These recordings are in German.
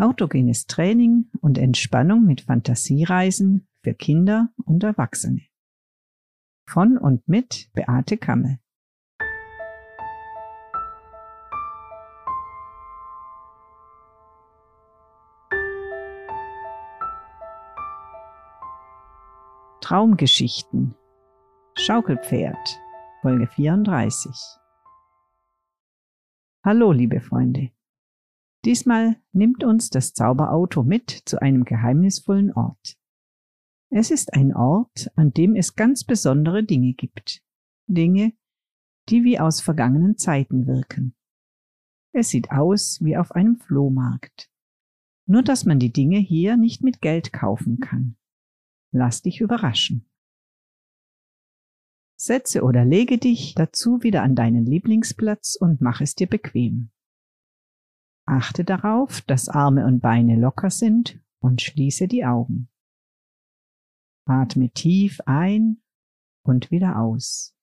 Autogenes Training und Entspannung mit Fantasiereisen für Kinder und Erwachsene. Von und mit Beate Kammel. Traumgeschichten Schaukelpferd Folge 34 Hallo liebe Freunde. Diesmal nimmt uns das Zauberauto mit zu einem geheimnisvollen Ort. Es ist ein Ort, an dem es ganz besondere Dinge gibt. Dinge, die wie aus vergangenen Zeiten wirken. Es sieht aus wie auf einem Flohmarkt. Nur dass man die Dinge hier nicht mit Geld kaufen kann. Lass dich überraschen. Setze oder lege dich dazu wieder an deinen Lieblingsplatz und mach es dir bequem. Achte darauf, dass Arme und Beine locker sind und schließe die Augen. Atme tief ein und wieder aus.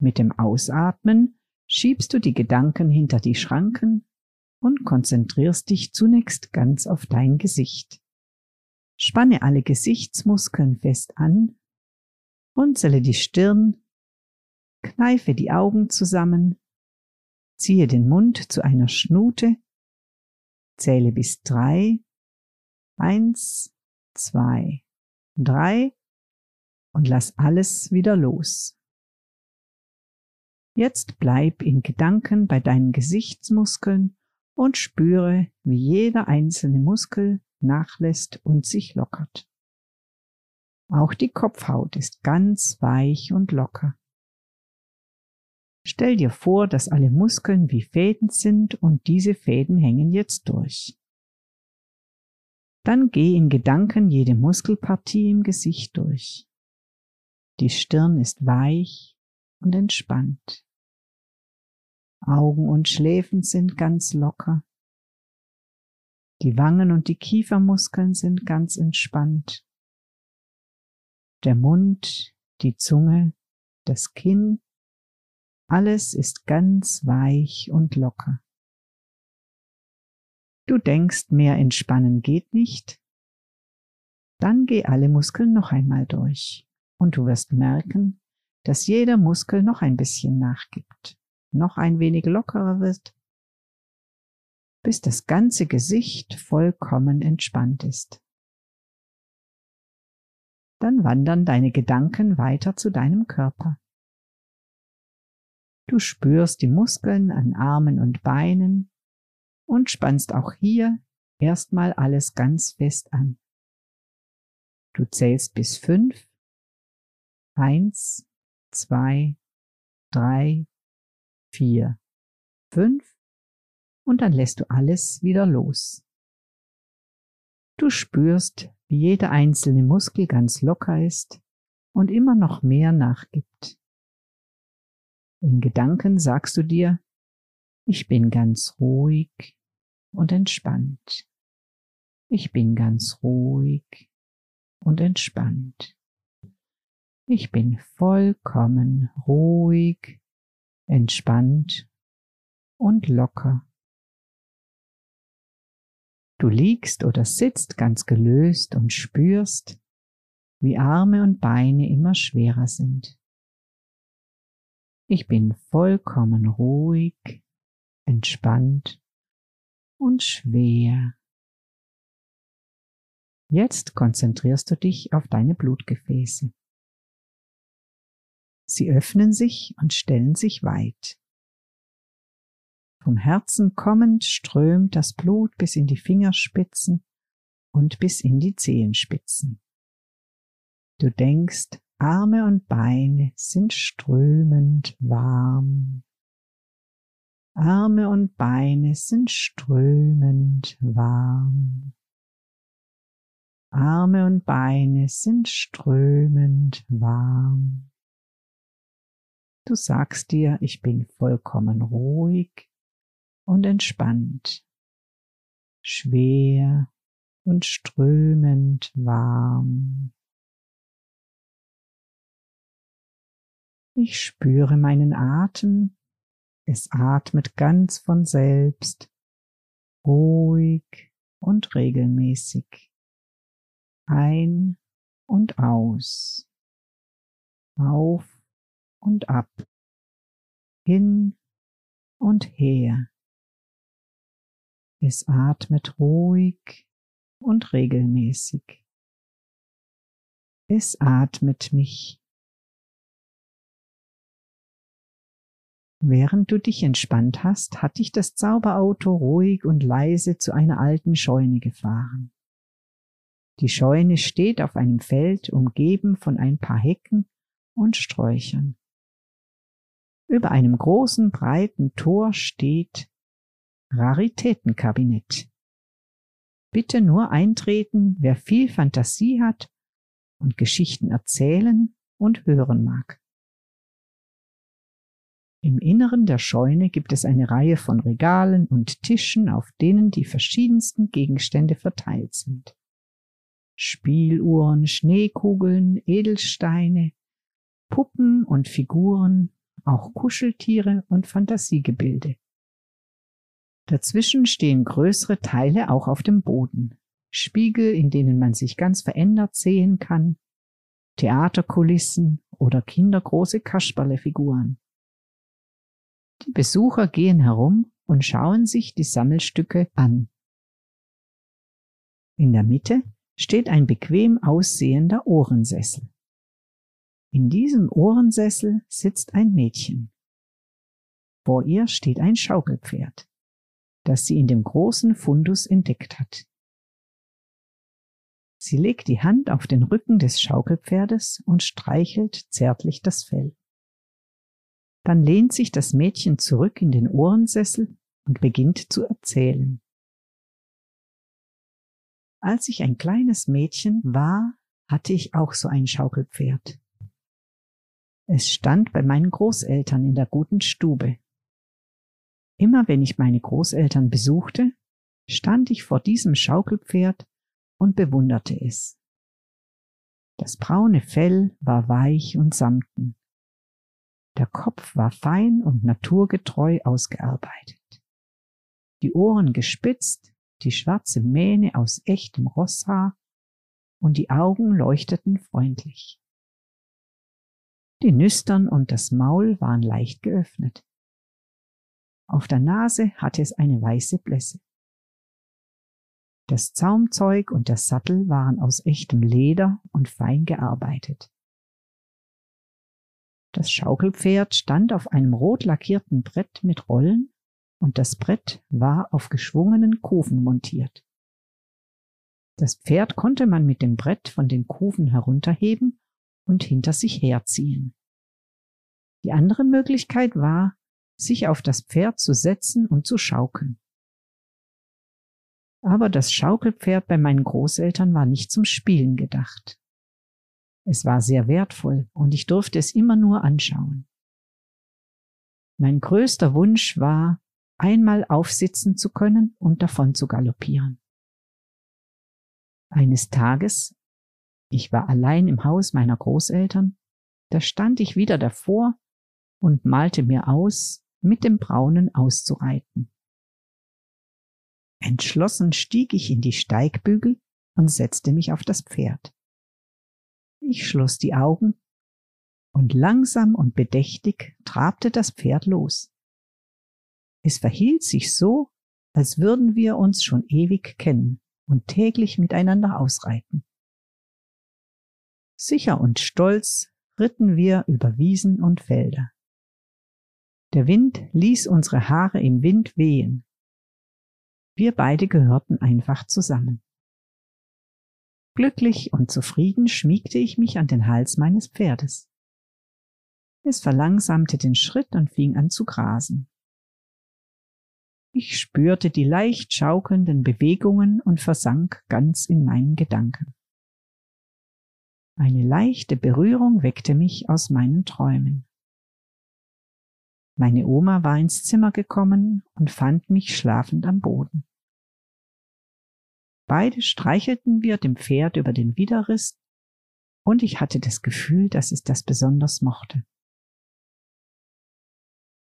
Mit dem Ausatmen schiebst du die Gedanken hinter die Schranken und konzentrierst dich zunächst ganz auf dein Gesicht. Spanne alle Gesichtsmuskeln fest an runzele die Stirn, kneife die Augen zusammen, ziehe den Mund zu einer Schnute, zähle bis drei, eins, zwei, drei und lass alles wieder los. Jetzt bleib in Gedanken bei deinen Gesichtsmuskeln und spüre, wie jeder einzelne Muskel nachlässt und sich lockert. Auch die Kopfhaut ist ganz weich und locker. Stell dir vor, dass alle Muskeln wie Fäden sind und diese Fäden hängen jetzt durch. Dann geh in Gedanken jede Muskelpartie im Gesicht durch. Die Stirn ist weich und entspannt. Augen und Schläfen sind ganz locker. Die Wangen und die Kiefermuskeln sind ganz entspannt der Mund, die Zunge, das Kinn, alles ist ganz weich und locker. Du denkst, mehr entspannen geht nicht? Dann geh alle Muskeln noch einmal durch und du wirst merken, dass jeder Muskel noch ein bisschen nachgibt, noch ein wenig lockerer wird, bis das ganze Gesicht vollkommen entspannt ist dann wandern deine Gedanken weiter zu deinem Körper. Du spürst die Muskeln an Armen und Beinen und spannst auch hier erstmal alles ganz fest an. Du zählst bis fünf. Eins, zwei, drei, vier, fünf und dann lässt du alles wieder los. Du spürst, wie jeder einzelne Muskel ganz locker ist und immer noch mehr nachgibt. In Gedanken sagst du dir, ich bin ganz ruhig und entspannt. Ich bin ganz ruhig und entspannt. Ich bin vollkommen ruhig, entspannt und locker. Du liegst oder sitzt ganz gelöst und spürst, wie Arme und Beine immer schwerer sind. Ich bin vollkommen ruhig, entspannt und schwer. Jetzt konzentrierst du dich auf deine Blutgefäße. Sie öffnen sich und stellen sich weit. Vom Herzen kommend strömt das Blut bis in die Fingerspitzen und bis in die Zehenspitzen. Du denkst, Arme und Beine sind strömend warm. Arme und Beine sind strömend warm. Arme und Beine sind strömend warm. Du sagst dir, ich bin vollkommen ruhig, und entspannt, schwer und strömend warm. Ich spüre meinen Atem, es atmet ganz von selbst ruhig und regelmäßig. Ein und aus. Auf und ab. Hin und her. Es atmet ruhig und regelmäßig. Es atmet mich. Während du dich entspannt hast, hat dich das Zauberauto ruhig und leise zu einer alten Scheune gefahren. Die Scheune steht auf einem Feld, umgeben von ein paar Hecken und Sträuchern. Über einem großen, breiten Tor steht Raritätenkabinett. Bitte nur eintreten, wer viel Fantasie hat und Geschichten erzählen und hören mag. Im Inneren der Scheune gibt es eine Reihe von Regalen und Tischen, auf denen die verschiedensten Gegenstände verteilt sind. Spieluhren, Schneekugeln, Edelsteine, Puppen und Figuren, auch Kuscheltiere und Fantasiegebilde. Dazwischen stehen größere Teile auch auf dem Boden. Spiegel, in denen man sich ganz verändert sehen kann, Theaterkulissen oder kindergroße Kasperlefiguren. Die Besucher gehen herum und schauen sich die Sammelstücke an. In der Mitte steht ein bequem aussehender Ohrensessel. In diesem Ohrensessel sitzt ein Mädchen. Vor ihr steht ein Schaukelpferd, das sie in dem großen Fundus entdeckt hat. Sie legt die Hand auf den Rücken des Schaukelpferdes und streichelt zärtlich das Fell. Dann lehnt sich das Mädchen zurück in den Ohrensessel und beginnt zu erzählen. Als ich ein kleines Mädchen war, hatte ich auch so ein Schaukelpferd. Es stand bei meinen Großeltern in der guten Stube. Immer wenn ich meine Großeltern besuchte, stand ich vor diesem Schaukelpferd und bewunderte es. Das braune Fell war weich und samten. Der Kopf war fein und naturgetreu ausgearbeitet. Die Ohren gespitzt, die schwarze Mähne aus echtem Rosshaar und die Augen leuchteten freundlich. Die Nüstern und das Maul waren leicht geöffnet. Auf der Nase hatte es eine weiße Blässe. Das Zaumzeug und der Sattel waren aus echtem Leder und fein gearbeitet. Das Schaukelpferd stand auf einem rot lackierten Brett mit Rollen und das Brett war auf geschwungenen Kufen montiert. Das Pferd konnte man mit dem Brett von den Kufen herunterheben und hinter sich herziehen. Die andere Möglichkeit war, sich auf das Pferd zu setzen und zu schaukeln. Aber das Schaukelpferd bei meinen Großeltern war nicht zum Spielen gedacht. Es war sehr wertvoll und ich durfte es immer nur anschauen. Mein größter Wunsch war, einmal aufsitzen zu können und davon zu galoppieren. Eines Tages, ich war allein im Haus meiner Großeltern, da stand ich wieder davor und malte mir aus, mit dem Braunen auszureiten. Entschlossen stieg ich in die Steigbügel und setzte mich auf das Pferd. Ich schloss die Augen und langsam und bedächtig trabte das Pferd los. Es verhielt sich so, als würden wir uns schon ewig kennen und täglich miteinander ausreiten. Sicher und stolz ritten wir über Wiesen und Felder. Der Wind ließ unsere Haare im Wind wehen wir beide gehörten einfach zusammen. Glücklich und zufrieden schmiegte ich mich an den Hals meines Pferdes. Es verlangsamte den Schritt und fing an zu grasen. Ich spürte die leicht schaukelnden Bewegungen und versank ganz in meinen Gedanken. Eine leichte Berührung weckte mich aus meinen Träumen. Meine Oma war ins Zimmer gekommen und fand mich schlafend am Boden. Beide streichelten wir dem Pferd über den Widerriss, und ich hatte das Gefühl, dass es das besonders mochte.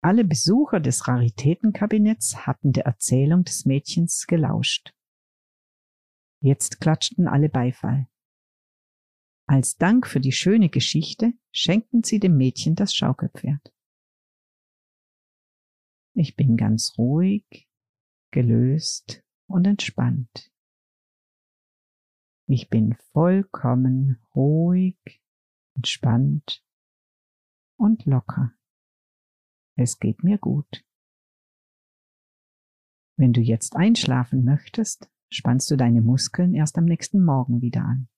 Alle Besucher des Raritätenkabinetts hatten der Erzählung des Mädchens gelauscht. Jetzt klatschten alle Beifall. Als Dank für die schöne Geschichte schenkten sie dem Mädchen das Schaukelpferd. Ich bin ganz ruhig, gelöst und entspannt. Ich bin vollkommen ruhig, entspannt und locker. Es geht mir gut. Wenn du jetzt einschlafen möchtest, spannst du deine Muskeln erst am nächsten Morgen wieder an.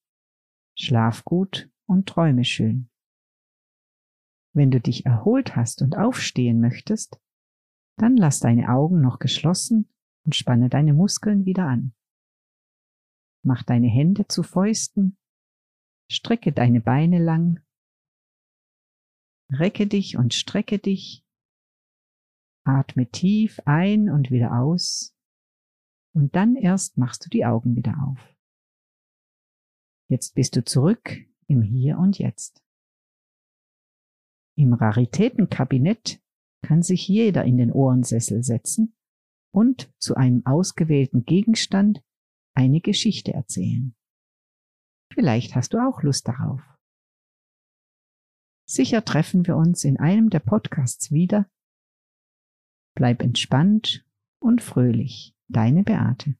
Schlaf gut und träume schön. Wenn du dich erholt hast und aufstehen möchtest, dann lass deine Augen noch geschlossen und spanne deine Muskeln wieder an. Mach deine Hände zu Fäusten, strecke deine Beine lang, recke dich und strecke dich, atme tief ein und wieder aus und dann erst machst du die Augen wieder auf. Jetzt bist du zurück im Hier und Jetzt. Im Raritätenkabinett kann sich jeder in den Ohrensessel setzen und zu einem ausgewählten Gegenstand eine Geschichte erzählen. Vielleicht hast du auch Lust darauf. Sicher treffen wir uns in einem der Podcasts wieder. Bleib entspannt und fröhlich. Deine Beate.